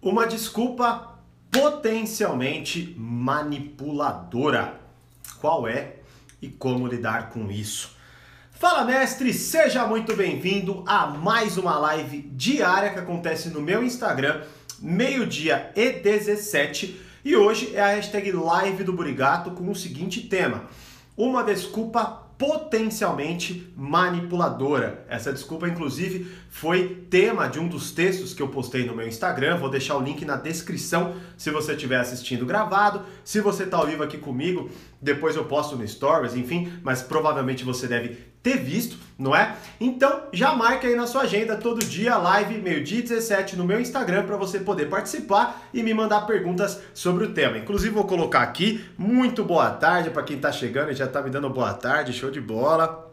Uma desculpa potencialmente manipuladora. Qual é e como lidar com isso? Fala mestre, seja muito bem-vindo a mais uma live diária que acontece no meu Instagram, meio-dia e 17. E hoje é a hashtag live do Burigato com o seguinte tema: uma desculpa potencialmente manipuladora. Essa desculpa, inclusive, foi tema de um dos textos que eu postei no meu Instagram. Vou deixar o link na descrição se você estiver assistindo gravado. Se você está ao vivo aqui comigo, depois eu posto no Stories, enfim, mas provavelmente você deve ter visto, não é? Então já marca aí na sua agenda todo dia live meio-dia 17 no meu Instagram para você poder participar e me mandar perguntas sobre o tema. Inclusive vou colocar aqui muito boa tarde para quem está chegando e já está me dando boa tarde, show de bola.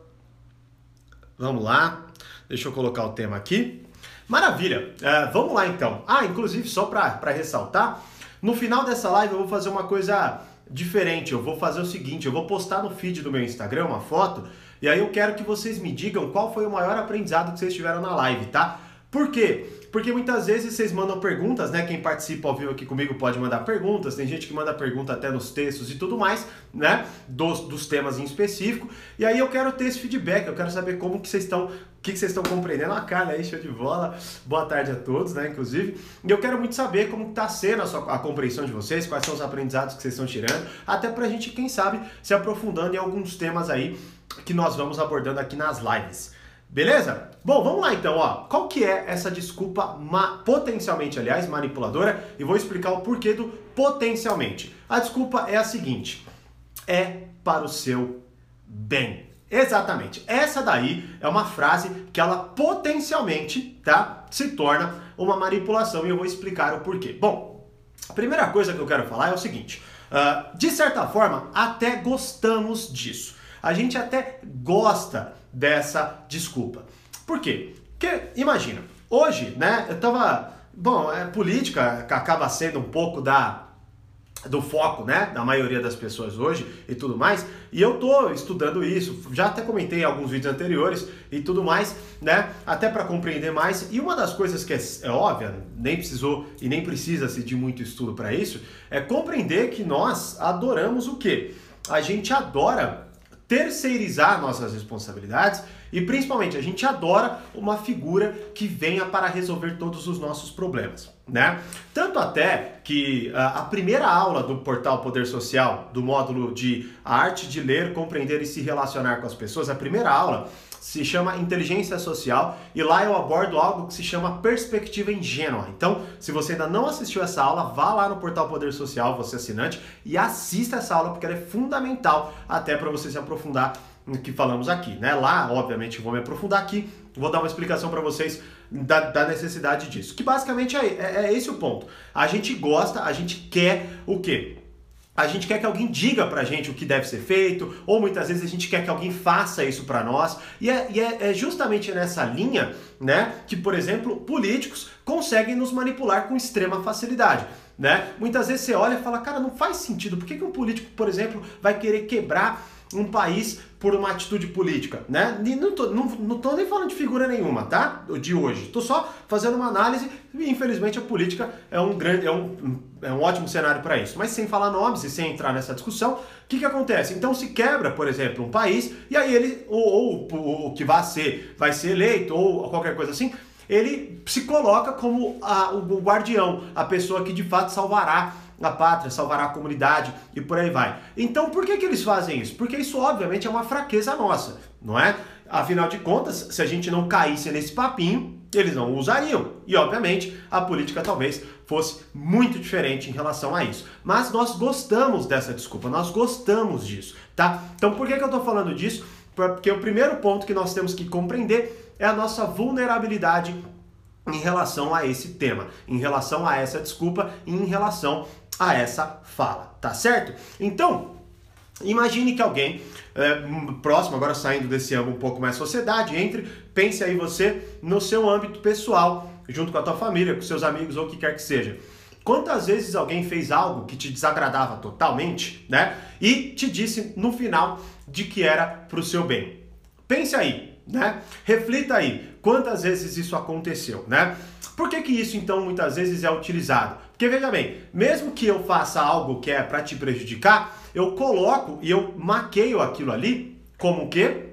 Vamos lá, deixa eu colocar o tema aqui. Maravilha, uh, vamos lá então. Ah, inclusive só para ressaltar, no final dessa live eu vou fazer uma coisa diferente. Eu vou fazer o seguinte, eu vou postar no feed do meu Instagram uma foto e aí eu quero que vocês me digam qual foi o maior aprendizado que vocês tiveram na live, tá? Por quê? Porque muitas vezes vocês mandam perguntas, né? Quem participa ao vivo aqui comigo pode mandar perguntas, tem gente que manda pergunta até nos textos e tudo mais, né? Dos, dos temas em específico. E aí eu quero ter esse feedback, eu quero saber como que vocês estão, o que, vocês estão compreendendo. A Carla aí, show de bola. Boa tarde a todos, né? Inclusive. E eu quero muito saber como está sendo a, sua, a compreensão de vocês, quais são os aprendizados que vocês estão tirando, até pra gente, quem sabe, se aprofundando em alguns temas aí que nós vamos abordando aqui nas lives. Beleza? Bom, vamos lá então, ó. Qual que é essa desculpa potencialmente, aliás, manipuladora? E vou explicar o porquê do potencialmente. A desculpa é a seguinte: é para o seu bem. Exatamente. Essa daí é uma frase que ela potencialmente, tá, se torna uma manipulação e eu vou explicar o porquê. Bom, a primeira coisa que eu quero falar é o seguinte: uh, de certa forma, até gostamos disso a gente até gosta dessa desculpa. Por quê? Porque, imagina, hoje, né, eu tava. Bom, é, política acaba sendo um pouco da do foco, né, da maioria das pessoas hoje e tudo mais. E eu tô estudando isso, já até comentei em alguns vídeos anteriores e tudo mais, né, até para compreender mais. E uma das coisas que é, é, óbvia, nem precisou e nem precisa-se de muito estudo para isso, é compreender que nós adoramos o quê? A gente adora terceirizar nossas responsabilidades e principalmente a gente adora uma figura que venha para resolver todos os nossos problemas, né? Tanto até que a primeira aula do portal Poder Social, do módulo de arte de ler, compreender e se relacionar com as pessoas, a primeira aula se chama Inteligência Social e lá eu abordo algo que se chama perspectiva ingênua. Então, se você ainda não assistiu essa aula, vá lá no portal Poder Social, você assinante, e assista essa aula porque ela é fundamental até para você se aprofundar que falamos aqui, né? Lá, obviamente, vou me aprofundar aqui, vou dar uma explicação para vocês da, da, necessidade disso. Que basicamente é, é, é esse o ponto. A gente gosta, a gente quer o quê? a gente quer que alguém diga pra gente o que deve ser feito, ou muitas vezes a gente quer que alguém faça isso para nós. E, é, e é, é, justamente nessa linha, né, que, por exemplo, políticos conseguem nos manipular com extrema facilidade. Né? Muitas vezes você olha e fala, cara, não faz sentido. Por que, que um político, por exemplo, vai querer quebrar um país por uma atitude política, né? Não tô, não, não tô nem falando de figura nenhuma, tá? De hoje. Tô só fazendo uma análise e infelizmente a política é um grande, é um, é um ótimo cenário para isso. Mas sem falar nomes e sem entrar nessa discussão, o que, que acontece? Então se quebra, por exemplo, um país e aí ele, ou, ou o que vai ser, vai ser eleito ou qualquer coisa assim, ele se coloca como a, o guardião, a pessoa que de fato salvará a pátria, salvará a comunidade e por aí vai. Então, por que, que eles fazem isso? Porque isso, obviamente, é uma fraqueza nossa, não é? Afinal de contas, se a gente não caísse nesse papinho, eles não usariam. E, obviamente, a política talvez fosse muito diferente em relação a isso. Mas nós gostamos dessa desculpa, nós gostamos disso, tá? Então, por que, que eu tô falando disso? Porque o primeiro ponto que nós temos que compreender é a nossa vulnerabilidade em relação a esse tema, em relação a essa desculpa e em relação a essa fala, tá certo? Então, imagine que alguém é, próximo, agora saindo desse âmbito um pouco mais sociedade, entre, pense aí você no seu âmbito pessoal, junto com a tua família, com seus amigos ou o que quer que seja. Quantas vezes alguém fez algo que te desagradava totalmente, né? E te disse no final de que era pro seu bem. Pense aí, né? Reflita aí, quantas vezes isso aconteceu, né? Por que, que isso então muitas vezes é utilizado? Porque veja bem, mesmo que eu faça algo que é para te prejudicar, eu coloco e eu maqueio aquilo ali como o quê?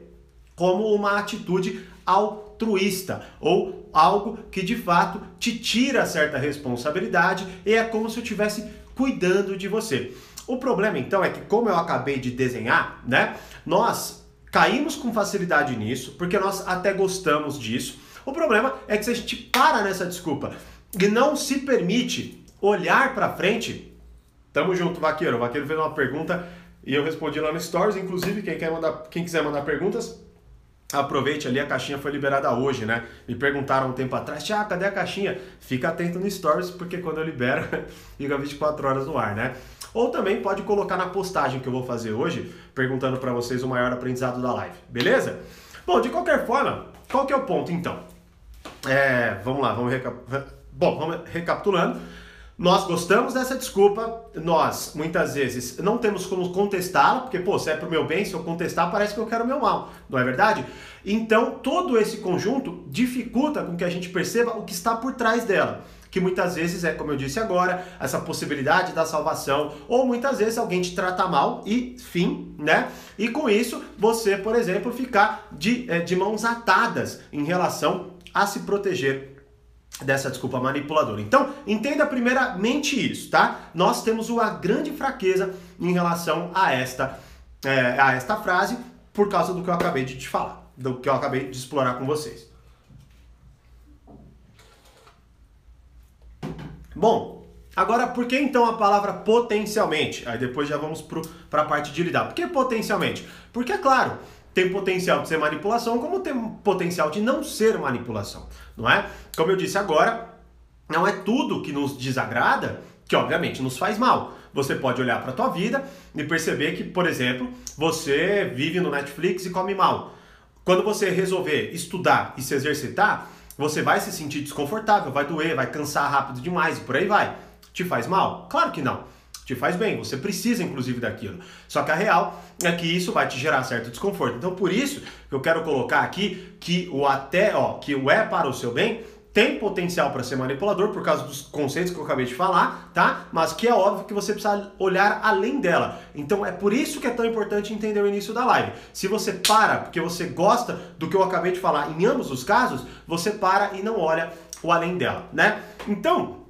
Como uma atitude altruísta ou algo que de fato te tira certa responsabilidade e é como se eu estivesse cuidando de você. O problema então é que como eu acabei de desenhar, né? Nós caímos com facilidade nisso, porque nós até gostamos disso. O problema é que se a gente para nessa desculpa e não se permite olhar para frente, tamo junto, vaqueiro. O vaqueiro fez uma pergunta e eu respondi lá no Stories. Inclusive, quem, quer mandar, quem quiser mandar perguntas, aproveite ali, a caixinha foi liberada hoje, né? Me perguntaram um tempo atrás, ah, cadê a caixinha? Fica atento no Stories, porque quando eu libero, fica 24 horas no ar, né? Ou também pode colocar na postagem que eu vou fazer hoje, perguntando para vocês o maior aprendizado da live, beleza? Bom, de qualquer forma, qual que é o ponto então? É, vamos lá, vamos. Bom, vamos recapitulando. Nós gostamos dessa desculpa, nós muitas vezes não temos como contestá-la, porque, pô, se é pro meu bem, se eu contestar, parece que eu quero o meu mal, não é verdade? Então, todo esse conjunto dificulta com que a gente perceba o que está por trás dela que muitas vezes é, como eu disse agora, essa possibilidade da salvação, ou muitas vezes alguém te trata mal e fim, né? E com isso, você, por exemplo, ficar de, eh, de mãos atadas em relação a se proteger dessa desculpa manipuladora. Então, entenda primeiramente isso, tá? Nós temos uma grande fraqueza em relação a esta, é, a esta frase por causa do que eu acabei de te falar, do que eu acabei de explorar com vocês. Bom, agora por que então a palavra potencialmente? Aí depois já vamos para a parte de lidar. Por que potencialmente? Porque, é claro, tem potencial de ser manipulação, como tem potencial de não ser manipulação, não é? Como eu disse agora, não é tudo que nos desagrada que obviamente nos faz mal. Você pode olhar para a tua vida e perceber que, por exemplo, você vive no Netflix e come mal. Quando você resolver estudar e se exercitar, você vai se sentir desconfortável, vai doer, vai cansar rápido demais e por aí vai. Te faz mal? Claro que não te faz bem, você precisa inclusive daquilo. Só que a real é que isso vai te gerar certo desconforto. Então por isso que eu quero colocar aqui que o até, ó, que o é para o seu bem tem potencial para ser manipulador por causa dos conceitos que eu acabei de falar, tá? Mas que é óbvio que você precisa olhar além dela. Então é por isso que é tão importante entender o início da live. Se você para porque você gosta do que eu acabei de falar em ambos os casos, você para e não olha o além dela, né? Então,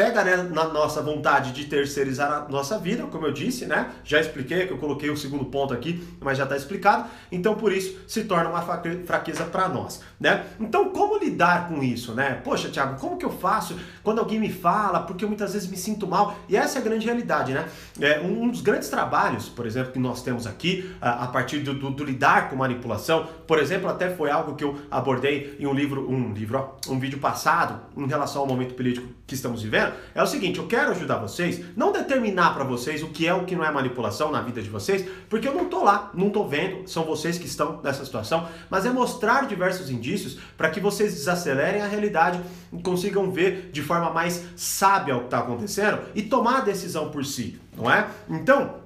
pega né, na nossa vontade de terceirizar a nossa vida, como eu disse, né? Já expliquei que eu coloquei o segundo ponto aqui, mas já está explicado. Então, por isso, se torna uma fraqueza para nós, né? Então, como lidar com isso, né? Poxa, Thiago, como que eu faço quando alguém me fala? Porque eu muitas vezes me sinto mal. E essa é a grande realidade, né? É, um dos grandes trabalhos, por exemplo, que nós temos aqui, a, a partir do, do, do, lidar com manipulação, por exemplo, até foi algo que eu abordei em um livro, um livro, ó, um vídeo passado, em relação ao momento político que estamos vivendo é o seguinte, eu quero ajudar vocês, não determinar para vocês o que é o que não é manipulação na vida de vocês, porque eu não tô lá, não tô vendo, são vocês que estão nessa situação, mas é mostrar diversos indícios para que vocês desacelerem a realidade e consigam ver de forma mais sábia o que está acontecendo e tomar a decisão por si, não é? Então,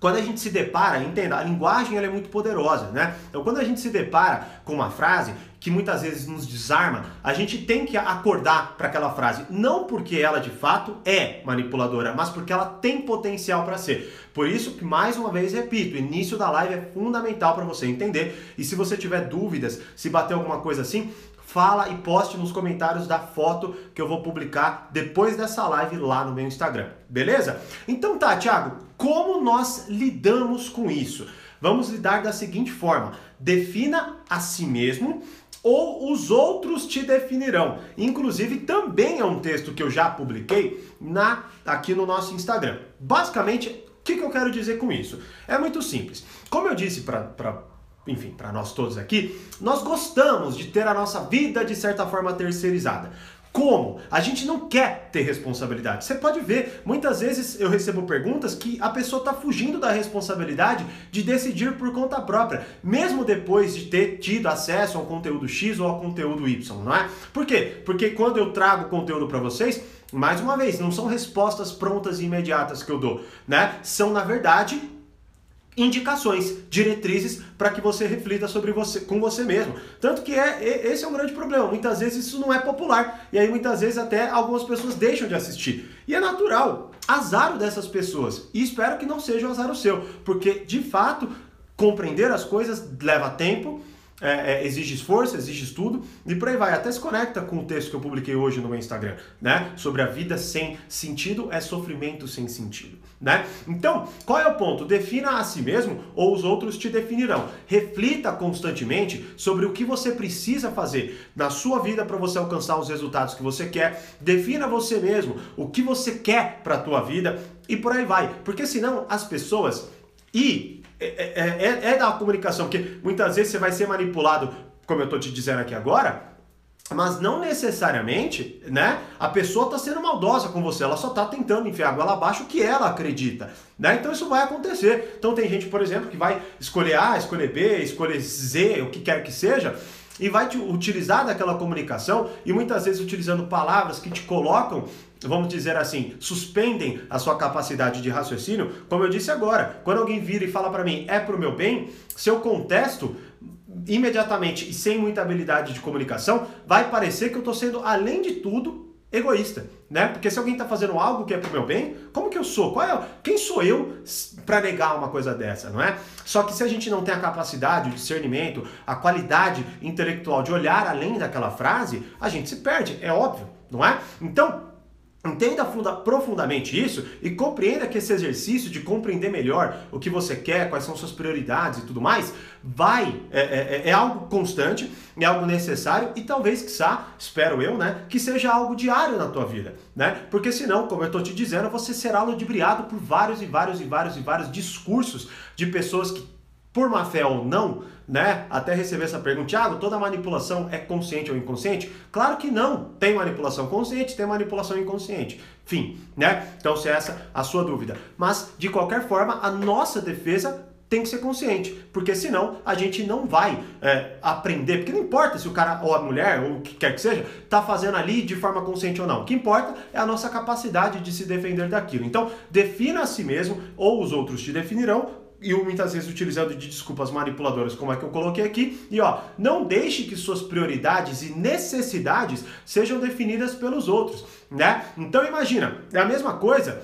quando a gente se depara, entenda, a linguagem ela é muito poderosa, né? Então, quando a gente se depara com uma frase que muitas vezes nos desarma, a gente tem que acordar para aquela frase, não porque ela de fato é manipuladora, mas porque ela tem potencial para ser. Por isso que mais uma vez repito, o início da live é fundamental para você entender. E se você tiver dúvidas, se bater alguma coisa assim, fala e poste nos comentários da foto que eu vou publicar depois dessa live lá no meu Instagram, beleza? Então tá, Thiago, como nós lidamos com isso? Vamos lidar da seguinte forma: defina a si mesmo ou os outros te definirão. Inclusive, também é um texto que eu já publiquei na aqui no nosso Instagram. Basicamente, o que, que eu quero dizer com isso? É muito simples. Como eu disse para enfim, para nós todos aqui, nós gostamos de ter a nossa vida de certa forma terceirizada. Como? A gente não quer ter responsabilidade. Você pode ver, muitas vezes eu recebo perguntas que a pessoa está fugindo da responsabilidade de decidir por conta própria, mesmo depois de ter tido acesso ao conteúdo X ou ao conteúdo Y, não é? Por quê? Porque quando eu trago conteúdo para vocês, mais uma vez, não são respostas prontas e imediatas que eu dou, né? São, na verdade, indicações, diretrizes para que você reflita sobre você com você mesmo. Tanto que é, é esse é um grande problema. Muitas vezes isso não é popular e aí muitas vezes até algumas pessoas deixam de assistir. E é natural, azar dessas pessoas. E espero que não seja o azar o seu, porque de fato compreender as coisas leva tempo é, é, exige esforço, exige estudo e por aí vai. Até se conecta com o texto que eu publiquei hoje no meu Instagram, né? Sobre a vida sem sentido é sofrimento sem sentido, né? Então, qual é o ponto? Defina a si mesmo ou os outros te definirão. Reflita constantemente sobre o que você precisa fazer na sua vida para você alcançar os resultados que você quer. Defina você mesmo o que você quer para a tua vida e por aí vai. Porque senão as pessoas e é, é, é da comunicação, porque muitas vezes você vai ser manipulado, como eu estou te dizendo aqui agora, mas não necessariamente, né? A pessoa está sendo maldosa com você, ela só está tentando enfiar água abaixo o que ela acredita, né? Então isso vai acontecer. Então tem gente, por exemplo, que vai escolher A, escolher B, escolher Z, o que quer que seja, e vai te utilizar daquela comunicação e muitas vezes utilizando palavras que te colocam vamos dizer assim, suspendem a sua capacidade de raciocínio, como eu disse agora, quando alguém vira e fala para mim, é pro meu bem, se eu contesto imediatamente e sem muita habilidade de comunicação, vai parecer que eu estou sendo, além de tudo, egoísta, né? Porque se alguém está fazendo algo que é pro meu bem, como que eu sou? Qual é, quem sou eu para negar uma coisa dessa, não é? Só que se a gente não tem a capacidade, o discernimento, a qualidade intelectual de olhar além daquela frase, a gente se perde, é óbvio, não é? Então, Entenda profundamente isso e compreenda que esse exercício de compreender melhor o que você quer, quais são suas prioridades e tudo mais, vai, é, é, é algo constante, é algo necessário e talvez, quiçá, espero eu, né, que seja algo diário na tua vida, né? Porque senão, como eu estou te dizendo, você será ludibriado por vários e vários e vários e vários discursos de pessoas que por má fé ou não, né? Até receber essa pergunta, Tiago, toda manipulação é consciente ou inconsciente? Claro que não. Tem manipulação consciente, tem manipulação inconsciente. Fim, né? Então, se é essa a sua dúvida. Mas, de qualquer forma, a nossa defesa tem que ser consciente, porque senão a gente não vai é, aprender, porque não importa se o cara ou a mulher ou o que quer que seja está fazendo ali de forma consciente ou não. O que importa é a nossa capacidade de se defender daquilo. Então, defina a si mesmo ou os outros te definirão e muitas vezes utilizando de desculpas manipuladoras, como é que eu coloquei aqui. E ó, não deixe que suas prioridades e necessidades sejam definidas pelos outros, né? Então imagina, é a mesma coisa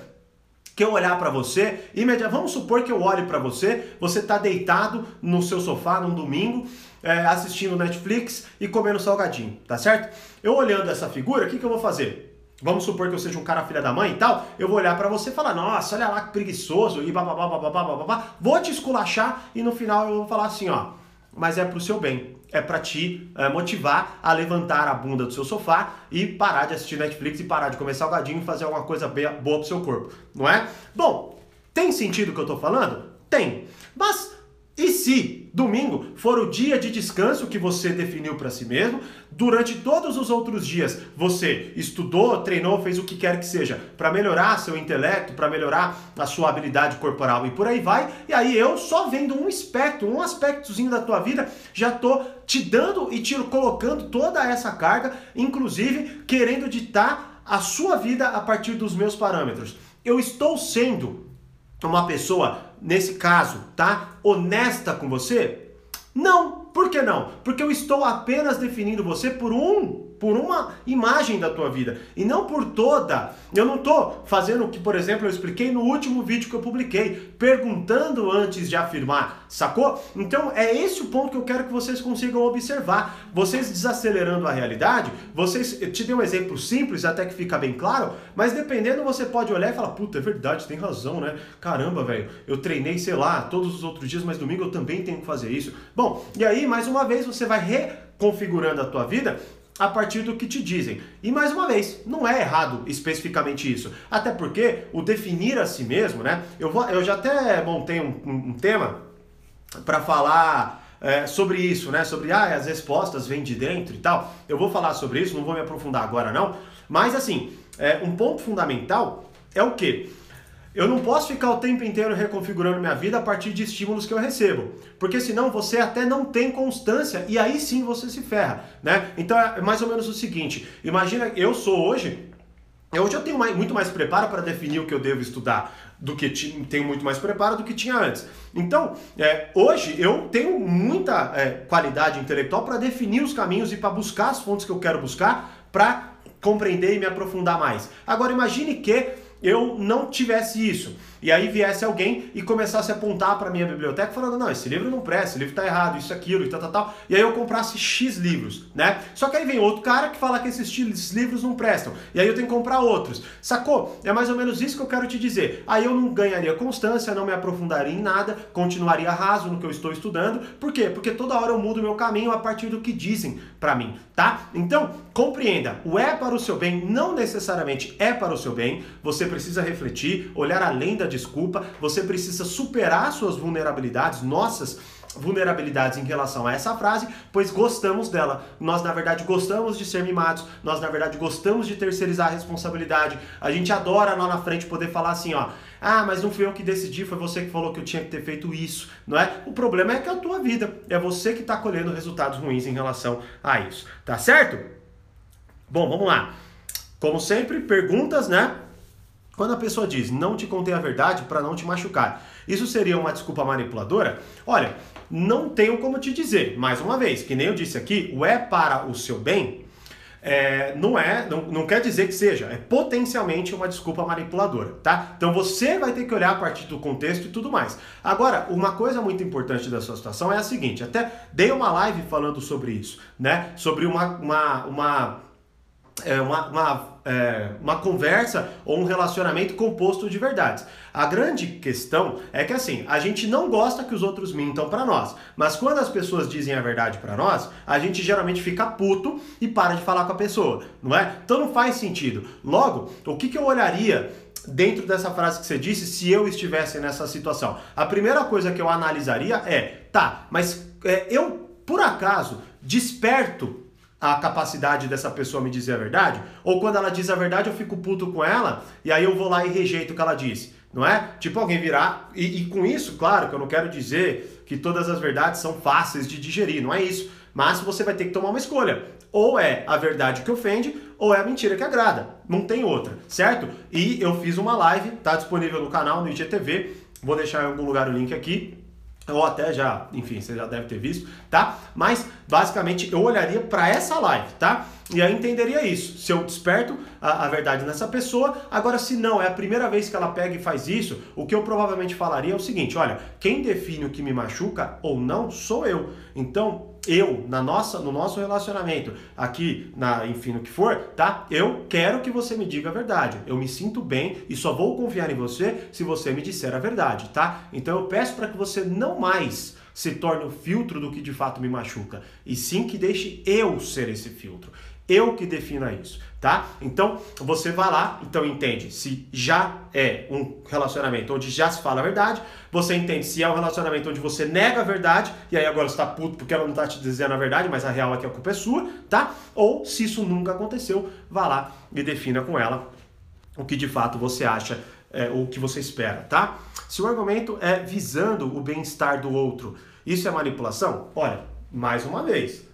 que eu olhar para você, imediatamente, vamos supor que eu olhe para você, você está deitado no seu sofá num domingo, é, assistindo Netflix e comendo salgadinho, tá certo? Eu olhando essa figura, o que, que eu vou fazer? Vamos supor que eu seja um cara filha da mãe e tal, eu vou olhar para você e falar, nossa, olha lá que preguiçoso, e bababá, bababá, bababá, vou te esculachar e no final eu vou falar assim, ó, mas é pro seu bem, é para te é, motivar a levantar a bunda do seu sofá e parar de assistir Netflix e parar de comer salgadinho e fazer alguma coisa boa pro seu corpo, não é? Bom, tem sentido o que eu tô falando? Tem, mas e se domingo for o dia de descanso que você definiu para si mesmo, durante todos os outros dias você estudou, treinou, fez o que quer que seja para melhorar seu intelecto, para melhorar a sua habilidade corporal e por aí vai, e aí eu só vendo um aspecto, um aspectozinho da tua vida, já tô te dando e te colocando toda essa carga, inclusive querendo ditar a sua vida a partir dos meus parâmetros. Eu estou sendo uma pessoa, nesse caso, tá? Honesta com você? Não. Por que não? Porque eu estou apenas definindo você por um por uma imagem da tua vida e não por toda. Eu não estou fazendo o que, por exemplo, eu expliquei no último vídeo que eu publiquei, perguntando antes de afirmar, sacou? Então é esse o ponto que eu quero que vocês consigam observar. Vocês desacelerando a realidade, vocês eu te dei um exemplo simples até que fica bem claro, mas dependendo você pode olhar e falar, puta, é verdade, tem razão, né? Caramba, velho, eu treinei, sei lá, todos os outros dias, mas domingo eu também tenho que fazer isso. Bom, e aí mais uma vez você vai reconfigurando a tua vida a partir do que te dizem. E mais uma vez, não é errado especificamente isso. Até porque o definir a si mesmo, né? Eu, vou, eu já até montei um, um, tema para falar é, sobre isso, né? Sobre ah, as respostas vêm de dentro e tal. Eu vou falar sobre isso, não vou me aprofundar agora não. Mas assim, é, um ponto fundamental é o que? Eu não posso ficar o tempo inteiro reconfigurando minha vida a partir de estímulos que eu recebo, porque senão você até não tem constância e aí sim você se ferra, né? Então é mais ou menos o seguinte: imagina, eu sou hoje Hoje eu tenho mais, muito mais preparo para definir o que eu devo estudar do que tenho muito mais preparo do que tinha antes. Então, é, hoje eu tenho muita é, qualidade intelectual para definir os caminhos e para buscar as fontes que eu quero buscar para compreender e me aprofundar mais. Agora imagine que eu não tivesse isso. E aí viesse alguém e começasse a apontar para minha biblioteca falando: "Não, esse livro não presta, esse livro tá errado, isso aquilo e tal, tal, tal". E aí eu comprasse X livros, né? Só que aí vem outro cara que fala que esses, livros não prestam. E aí eu tenho que comprar outros. Sacou? É mais ou menos isso que eu quero te dizer. Aí eu não ganharia constância, não me aprofundaria em nada, continuaria raso no que eu estou estudando. Por quê? Porque toda hora eu mudo meu caminho a partir do que dizem para mim, tá? Então, compreenda, o é para o seu bem não necessariamente é para o seu bem. Você precisa refletir, olhar além da desculpa, você precisa superar suas vulnerabilidades, nossas vulnerabilidades em relação a essa frase, pois gostamos dela. Nós, na verdade, gostamos de ser mimados, nós, na verdade, gostamos de terceirizar a responsabilidade. A gente adora lá na frente poder falar assim, ó. Ah, mas não fui eu que decidi, foi você que falou que eu tinha que ter feito isso, não é? O problema é que é a tua vida, é você que está colhendo resultados ruins em relação a isso, tá certo? Bom, vamos lá. Como sempre, perguntas, né? Quando a pessoa diz não te contei a verdade para não te machucar, isso seria uma desculpa manipuladora? Olha, não tenho como te dizer, mais uma vez, que nem eu disse aqui, o é para o seu bem é, não é, não, não quer dizer que seja, é potencialmente uma desculpa manipuladora, tá? Então você vai ter que olhar a partir do contexto e tudo mais. Agora, uma coisa muito importante da sua situação é a seguinte, até dei uma live falando sobre isso, né? Sobre uma, uma, uma é, uma, uma, é, uma conversa ou um relacionamento composto de verdades. A grande questão é que assim, a gente não gosta que os outros mintam para nós, mas quando as pessoas dizem a verdade para nós, a gente geralmente fica puto e para de falar com a pessoa, não é? Então não faz sentido. Logo, o que, que eu olharia dentro dessa frase que você disse se eu estivesse nessa situação? A primeira coisa que eu analisaria é, tá, mas é, eu por acaso desperto a capacidade dessa pessoa me dizer a verdade? Ou quando ela diz a verdade eu fico puto com ela e aí eu vou lá e rejeito o que ela disse? Não é? Tipo alguém virar. E, e com isso, claro que eu não quero dizer que todas as verdades são fáceis de digerir, não é isso. Mas você vai ter que tomar uma escolha. Ou é a verdade que ofende, ou é a mentira que agrada. Não tem outra, certo? E eu fiz uma live, tá disponível no canal, no IGTV. Vou deixar em algum lugar o link aqui ou até já, enfim, você já deve ter visto, tá? Mas basicamente eu olharia para essa live, tá? E aí entenderia isso. Se eu desperto a, a, verdade nessa pessoa, agora se não é a primeira vez que ela pega e faz isso, o que eu provavelmente falaria é o seguinte: olha, quem define o que me machuca ou não sou eu. Então eu, na nossa, no nosso relacionamento, aqui, na, enfim, no que for, tá? Eu quero que você me diga a verdade. Eu me sinto bem e só vou confiar em você se você me disser a verdade, tá? Então eu peço para que você não mais se torne o filtro do que de fato me machuca, e sim que deixe eu ser esse filtro. Eu que defina isso, tá? Então você vai lá, então entende se já é um relacionamento onde já se fala a verdade, você entende se é um relacionamento onde você nega a verdade, e aí agora você tá puto porque ela não tá te dizendo a verdade, mas a real é que a culpa é sua, tá? Ou se isso nunca aconteceu, vá lá e defina com ela o que de fato você acha, é, o que você espera, tá? Se o argumento é visando o bem-estar do outro, isso é manipulação? Olha, mais uma vez,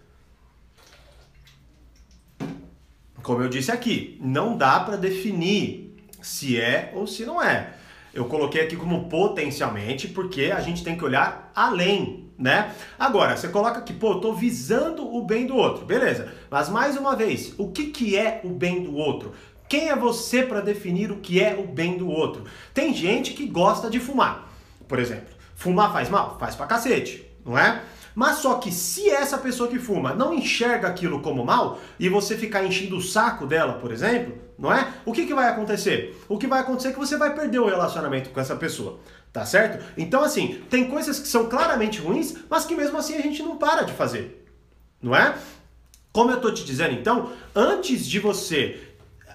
como eu disse aqui, não dá para definir se é ou se não é. Eu coloquei aqui como potencialmente, porque a gente tem que olhar além, né? Agora, você coloca aqui, pô, eu tô visando o bem do outro, beleza. Mas mais uma vez, o que, que é o bem do outro? Quem é você para definir o que é o bem do outro? Tem gente que gosta de fumar, por exemplo. Fumar faz mal? Faz pra cacete, não é? Mas só que se essa pessoa que fuma não enxerga aquilo como mal e você ficar enchendo o saco dela, por exemplo, não é? O que, que vai acontecer? O que vai acontecer é que você vai perder o relacionamento com essa pessoa. Tá certo? Então, assim, tem coisas que são claramente ruins, mas que mesmo assim a gente não para de fazer. Não é? Como eu tô te dizendo, então, antes de você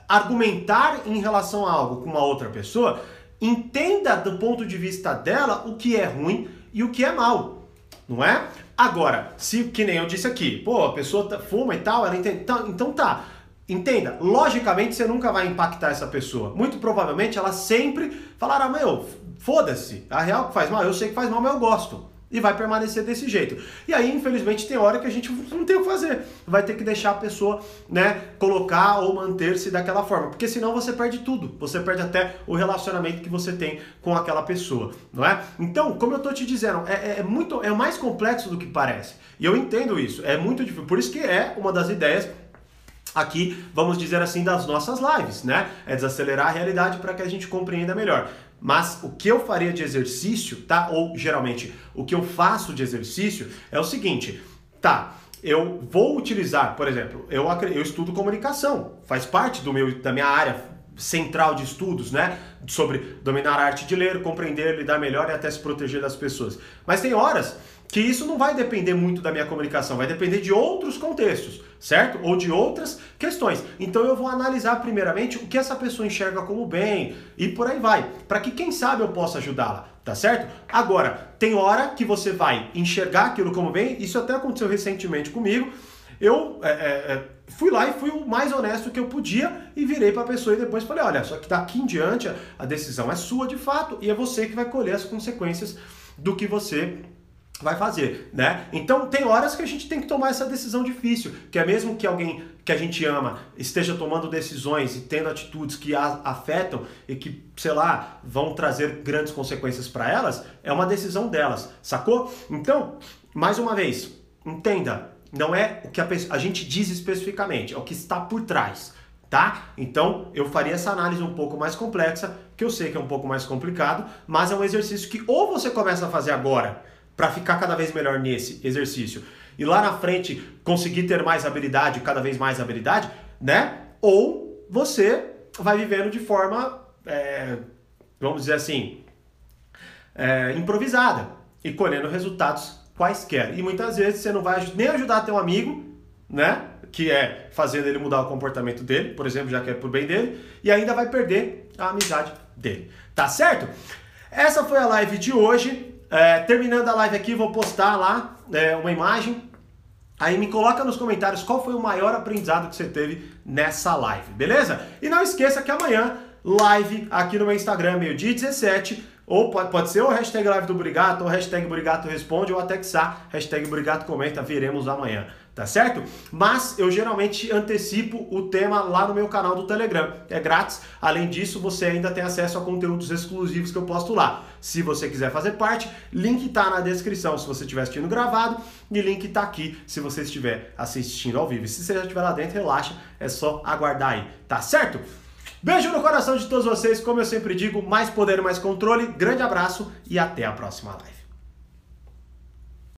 argumentar em relação a algo com uma outra pessoa, entenda do ponto de vista dela o que é ruim e o que é mal. Não é? Agora, se que nem eu disse aqui, pô, a pessoa tá, fuma e tal, ela entende. Então, então tá. Entenda, logicamente você nunca vai impactar essa pessoa. Muito provavelmente ela sempre falará, meu, foda-se, a real que faz mal, eu sei que faz mal, mas eu gosto. E vai permanecer desse jeito. E aí, infelizmente, tem hora que a gente não tem o que fazer. Vai ter que deixar a pessoa, né, colocar ou manter-se daquela forma, porque senão você perde tudo. Você perde até o relacionamento que você tem com aquela pessoa, não é? Então, como eu tô te dizendo, é, é, é muito, é mais complexo do que parece. E eu entendo isso. É muito difícil. Por isso que é uma das ideias aqui, vamos dizer assim, das nossas lives, né? É desacelerar a realidade para que a gente compreenda melhor. Mas o que eu faria de exercício, tá? Ou geralmente o que eu faço de exercício é o seguinte, tá? Eu vou utilizar, por exemplo, eu, eu estudo comunicação, faz parte do meu, da minha área central de estudos, né? Sobre dominar a arte de ler, compreender, lidar melhor e até se proteger das pessoas. Mas tem horas que isso não vai depender muito da minha comunicação, vai depender de outros contextos, certo? Ou de outras questões. Então eu vou analisar primeiramente o que essa pessoa enxerga como bem e por aí vai, para que quem sabe eu possa ajudá-la, tá certo? Agora, tem hora que você vai enxergar aquilo como bem, isso até aconteceu recentemente comigo. Eu é, é, é fui lá e fui o mais honesto que eu podia e virei para a pessoa e depois falei: olha, só que daqui em diante a decisão é sua de fato e é você que vai colher as consequências do que você vai fazer, né? Então tem horas que a gente tem que tomar essa decisão difícil, que é mesmo que alguém que a gente ama esteja tomando decisões e tendo atitudes que a afetam e que, sei lá, vão trazer grandes consequências para elas, é uma decisão delas, sacou? Então, mais uma vez, entenda, não é o que a, a gente diz especificamente, é o que está por trás, tá? Então, eu faria essa análise um pouco mais complexa, que eu sei que é um pouco mais complicado, mas é um exercício que ou você começa a fazer agora, para ficar cada vez melhor nesse exercício e lá na frente conseguir ter mais habilidade, cada vez mais habilidade, né? Ou você vai vivendo de forma, é, vamos dizer assim, é, improvisada e colhendo resultados quaisquer. E muitas vezes você não vai nem ajudar teu amigo, né? Que é fazendo ele mudar o comportamento dele, por exemplo, já que é pro bem dele, e ainda vai perder a amizade dele. Tá certo? Essa foi a live de hoje. É, terminando a live aqui, vou postar lá é, uma imagem. Aí me coloca nos comentários qual foi o maior aprendizado que você teve nessa live, beleza? E não esqueça que amanhã, live aqui no meu Instagram, meio-dia 17, ou pode, pode ser o hashtag live do Brigato, ou hashtag Brigato responde, ou até que hashtag Brigato comenta, veremos amanhã tá certo? Mas eu geralmente antecipo o tema lá no meu canal do Telegram. É grátis. Além disso, você ainda tem acesso a conteúdos exclusivos que eu posto lá. Se você quiser fazer parte, link tá na descrição se você estiver assistindo gravado e link tá aqui se você estiver assistindo ao vivo. E se você já estiver lá dentro, relaxa, é só aguardar aí, tá certo? Beijo no coração de todos vocês, como eu sempre digo, mais poder, mais controle. Grande abraço e até a próxima live.